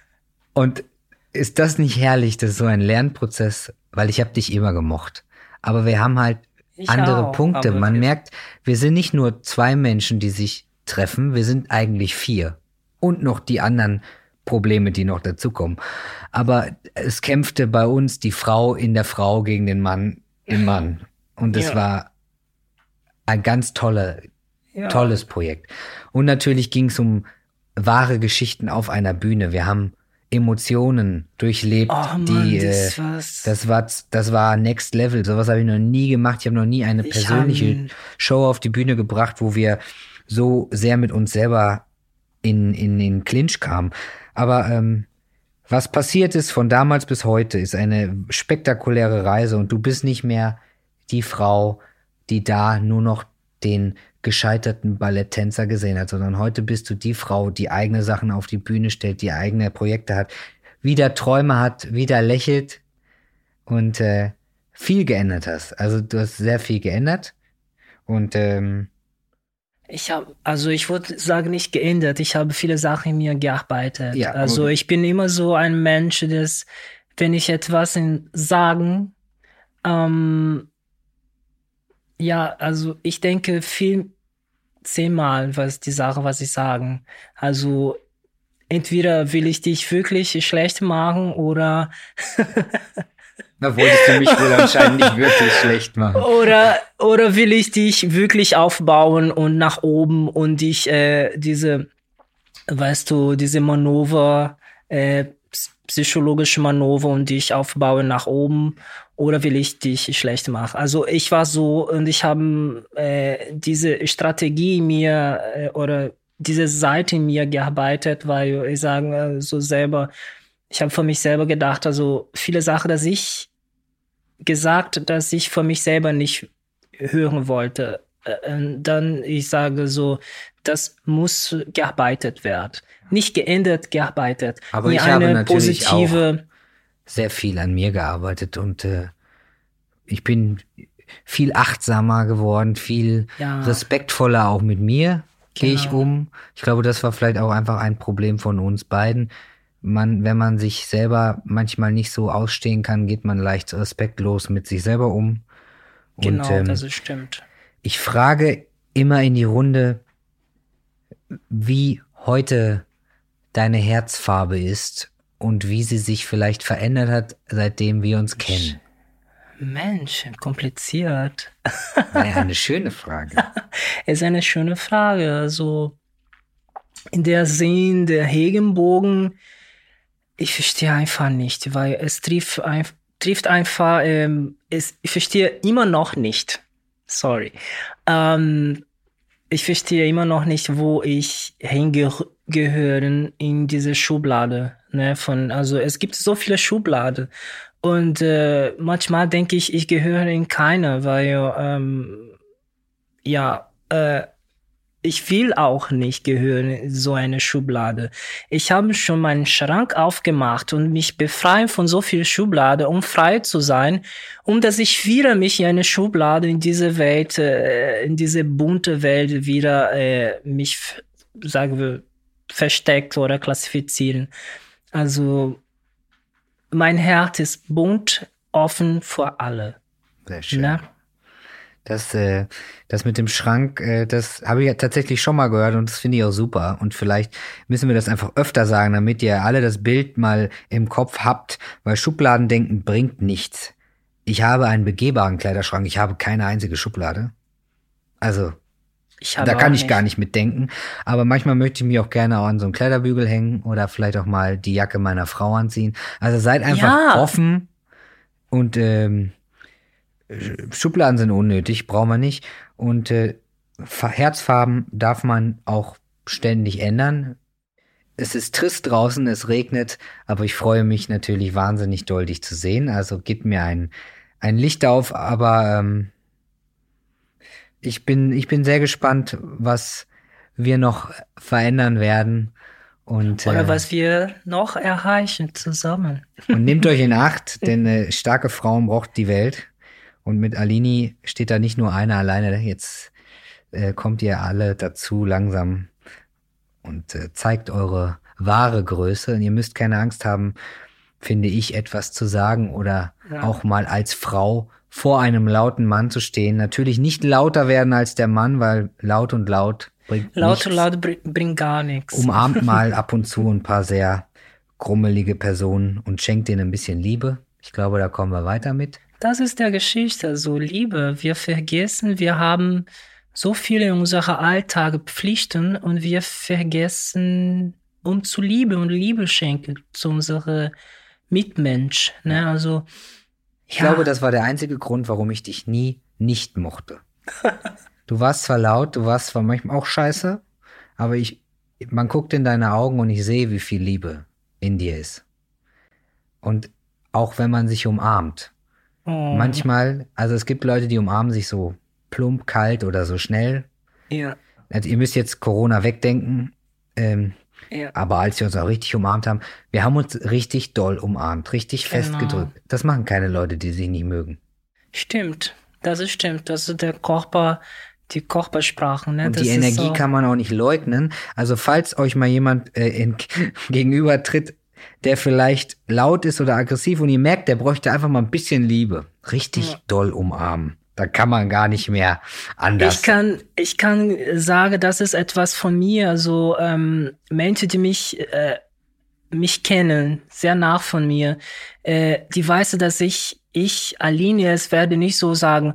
Speaker 3: und ist das nicht herrlich, das ist so ein Lernprozess, weil ich habe dich immer gemocht. Aber wir haben halt ich andere auch, Punkte. Man merkt, wir sind nicht nur zwei Menschen, die sich treffen, wir sind eigentlich vier und noch die anderen Probleme, die noch dazukommen. Aber es kämpfte bei uns die Frau in der Frau gegen den Mann im Mann. Und es ja. war ein ganz tolle, ja. tolles Projekt. Und natürlich ging es um wahre Geschichten auf einer Bühne. Wir haben Emotionen durchlebt,
Speaker 4: oh Mann,
Speaker 3: die
Speaker 4: das,
Speaker 3: äh, das war das war Next Level. Sowas habe ich noch nie gemacht. Ich habe noch nie eine persönliche Show auf die Bühne gebracht, wo wir so sehr mit uns selber in, in, in Clinch kam. Aber ähm, was passiert ist von damals bis heute, ist eine spektakuläre Reise und du bist nicht mehr die Frau, die da nur noch den gescheiterten Balletttänzer gesehen hat, sondern heute bist du die Frau, die eigene Sachen auf die Bühne stellt, die eigene Projekte hat, wieder Träume hat, wieder lächelt und äh, viel geändert hast. Also du hast sehr viel geändert und ähm,
Speaker 4: ich habe, also ich würde sagen, nicht geändert. Ich habe viele Sachen in mir gearbeitet. Ja, also ich bin immer so ein Mensch, dass wenn ich etwas in sagen, ähm, ja, also ich denke viel zehnmal, was die Sache, was ich sagen. Also entweder will ich dich wirklich schlecht machen oder
Speaker 3: Da wolltest du mich wohl anscheinend nicht wirklich schlecht machen.
Speaker 4: Oder, oder will ich dich wirklich aufbauen und nach oben und dich äh, diese, weißt du, diese Manöver, äh, psychologische Manöver und dich aufbauen nach oben oder will ich dich schlecht machen? Also ich war so und ich habe äh, diese Strategie mir äh, oder diese Seite in mir gearbeitet, weil ich sage äh, so selber, ich habe für mich selber gedacht, also viele Sachen, dass ich gesagt, dass ich für mich selber nicht hören wollte. Äh, äh, dann ich sage so, das muss gearbeitet werden. Nicht geändert, gearbeitet.
Speaker 3: Aber ich habe natürlich positive auch sehr viel an mir gearbeitet und äh, ich bin viel achtsamer geworden, viel ja. respektvoller auch mit mir gehe genau. ich um. Ich glaube, das war vielleicht auch einfach ein Problem von uns beiden. Man, wenn man sich selber manchmal nicht so ausstehen kann, geht man leicht respektlos mit sich selber um.
Speaker 4: Genau, und, ähm, das ist stimmt.
Speaker 3: Ich frage immer in die Runde, wie heute deine Herzfarbe ist und wie sie sich vielleicht verändert hat, seitdem wir uns kennen.
Speaker 4: Mensch, kompliziert.
Speaker 3: Naja, eine schöne Frage.
Speaker 4: es ist eine schöne Frage. Also in der Sinn der Regenbogen, ich verstehe einfach nicht, weil es trifft, ein, trifft einfach, ähm, es, ich verstehe immer noch nicht. Sorry. Ähm, ich verstehe immer noch nicht, wo ich hingehöre in diese Schublade. Ne, von, also es gibt so viele Schubladen und äh, manchmal denke ich, ich gehöre in keine, weil ähm, ja, äh, ich will auch nicht gehören in so eine Schublade. Ich habe schon meinen Schrank aufgemacht und mich befreien von so viel Schublade, um frei zu sein, um dass ich wieder mich in eine Schublade in diese Welt, äh, in diese bunte Welt wieder äh, mich, sagen wir, versteckt oder klassifizieren. Also mein Herz ist bunt, offen vor alle.
Speaker 3: Sehr schön. Na? Das, äh, das mit dem Schrank, äh, das habe ich ja tatsächlich schon mal gehört und das finde ich auch super. Und vielleicht müssen wir das einfach öfter sagen, damit ihr alle das Bild mal im Kopf habt, weil Schubladendenken bringt nichts. Ich habe einen begehbaren Kleiderschrank, ich habe keine einzige Schublade. Also, da kann ich nicht. gar nicht mitdenken. Aber manchmal möchte ich mich auch gerne auch an so einen Kleiderbügel hängen oder vielleicht auch mal die Jacke meiner Frau anziehen. Also seid einfach ja. offen und ähm, Schubladen sind unnötig, braucht man nicht. Und äh, Herzfarben darf man auch ständig ändern. Es ist trist draußen, es regnet, aber ich freue mich natürlich wahnsinnig doll, dich zu sehen. Also gib mir ein, ein Licht auf, aber ähm, ich bin, ich bin sehr gespannt, was wir noch verändern werden. Und,
Speaker 4: Oder äh, was wir noch erreichen zusammen.
Speaker 3: Und nehmt euch in Acht, denn äh, starke Frauen braucht die Welt. Und mit Alini steht da nicht nur einer alleine. Jetzt äh, kommt ihr alle dazu langsam und äh, zeigt eure wahre Größe. Und ihr müsst keine Angst haben, finde ich, etwas zu sagen oder ja. auch mal als Frau vor einem lauten Mann zu stehen. Natürlich nicht lauter werden als der Mann, weil laut und laut bringt
Speaker 4: Laut
Speaker 3: nichts.
Speaker 4: und laut bringt gar nichts.
Speaker 3: Umarmt mal ab und zu ein paar sehr grummelige Personen und schenkt denen ein bisschen Liebe. Ich glaube, da kommen wir weiter mit.
Speaker 4: Das ist der Geschichte, so Liebe. Wir vergessen, wir haben so viele in unserer Alltage Pflichten und wir vergessen, um zu lieben und Liebe schenken zu unserem Mitmensch. Ne? Also
Speaker 3: ich ja. glaube, das war der einzige Grund, warum ich dich nie nicht mochte. du warst zwar laut, du warst zwar manchmal auch scheiße, aber ich, man guckt in deine Augen und ich sehe, wie viel Liebe in dir ist. Und auch wenn man sich umarmt. Oh. Manchmal, also es gibt Leute, die umarmen sich so plump, kalt oder so schnell.
Speaker 4: Ja.
Speaker 3: Also ihr müsst jetzt Corona wegdenken. Ähm, ja. Aber als wir uns auch richtig umarmt haben, wir haben uns richtig doll umarmt, richtig genau. festgedrückt. Das machen keine Leute, die sie nicht mögen.
Speaker 4: Stimmt, das ist stimmt. Das ist der Körper, die Körpersprachen. Ne?
Speaker 3: Und
Speaker 4: das
Speaker 3: die Energie so. kann man auch nicht leugnen. Also falls euch mal jemand äh, in, gegenüber tritt, der vielleicht laut ist oder aggressiv und ihr merkt, der bräuchte einfach mal ein bisschen Liebe. Richtig ja. doll umarmen. Da kann man gar nicht mehr anders.
Speaker 4: Ich kann, ich kann sagen, das ist etwas von mir. Also ähm, Menschen, die mich äh, mich kennen, sehr nach von mir, äh, die weiß, dass ich ich Aline es werde nicht so sagen.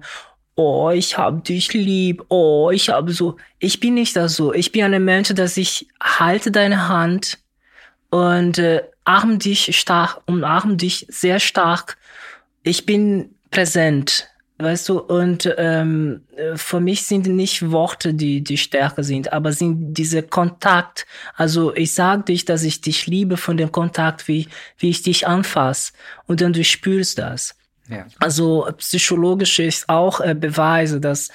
Speaker 4: Oh, ich hab dich lieb. Oh, ich habe so. Ich bin nicht das so. Ich bin ein Mensch, dass ich halte deine Hand und äh, arm dich stark, umarm dich sehr stark. Ich bin präsent Weißt du, und ähm, für mich sind nicht Worte, die die Stärke sind, aber sind diese Kontakt. Also ich sage dich, dass ich dich liebe von dem Kontakt, wie, wie ich dich anfasse. Und dann du spürst das. Ja. Also psychologisch ist auch äh, Beweise, dass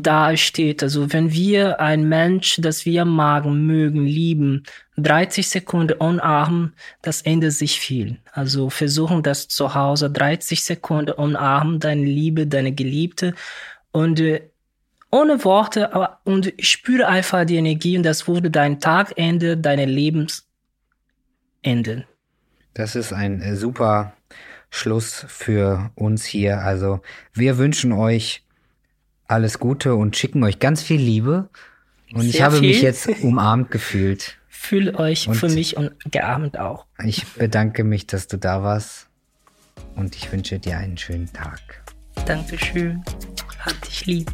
Speaker 4: da steht, also wenn wir ein Mensch, das wir magen, mögen, lieben, 30 Sekunden umarmen, das ändert sich viel. Also versuchen das zu Hause, 30 Sekunden umarmen, deine Liebe, deine Geliebte und äh, ohne Worte, aber und spüre einfach die Energie und das würde dein Tagende, deine Lebens enden.
Speaker 3: Das ist ein äh, super Schluss für uns hier. Also wir wünschen euch alles Gute und schicken euch ganz viel Liebe. Und Sehr ich habe viel. mich jetzt umarmt gefühlt.
Speaker 4: Fühle euch und für mich und gearmt auch.
Speaker 3: Ich bedanke mich, dass du da warst und ich wünsche dir einen schönen Tag.
Speaker 4: Dankeschön. Hab dich lieb.